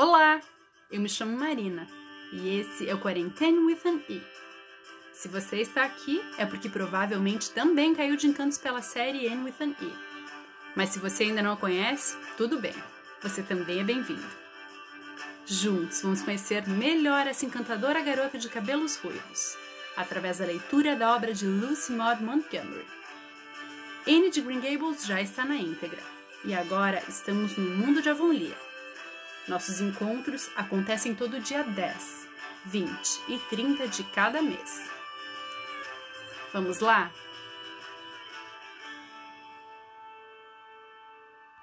Olá, eu me chamo Marina e esse é o Quarantine with an E. Se você está aqui é porque provavelmente também caiu de encantos pela série N with an E. Mas se você ainda não a conhece, tudo bem, você também é bem-vindo. Juntos vamos conhecer melhor essa encantadora garota de cabelos ruivos, através da leitura da obra de Lucy Maud Montgomery. Anne de Green Gables já está na íntegra, e agora estamos no mundo de Avonlea nossos encontros acontecem todo dia 10, 20 e 30 de cada mês. Vamos lá?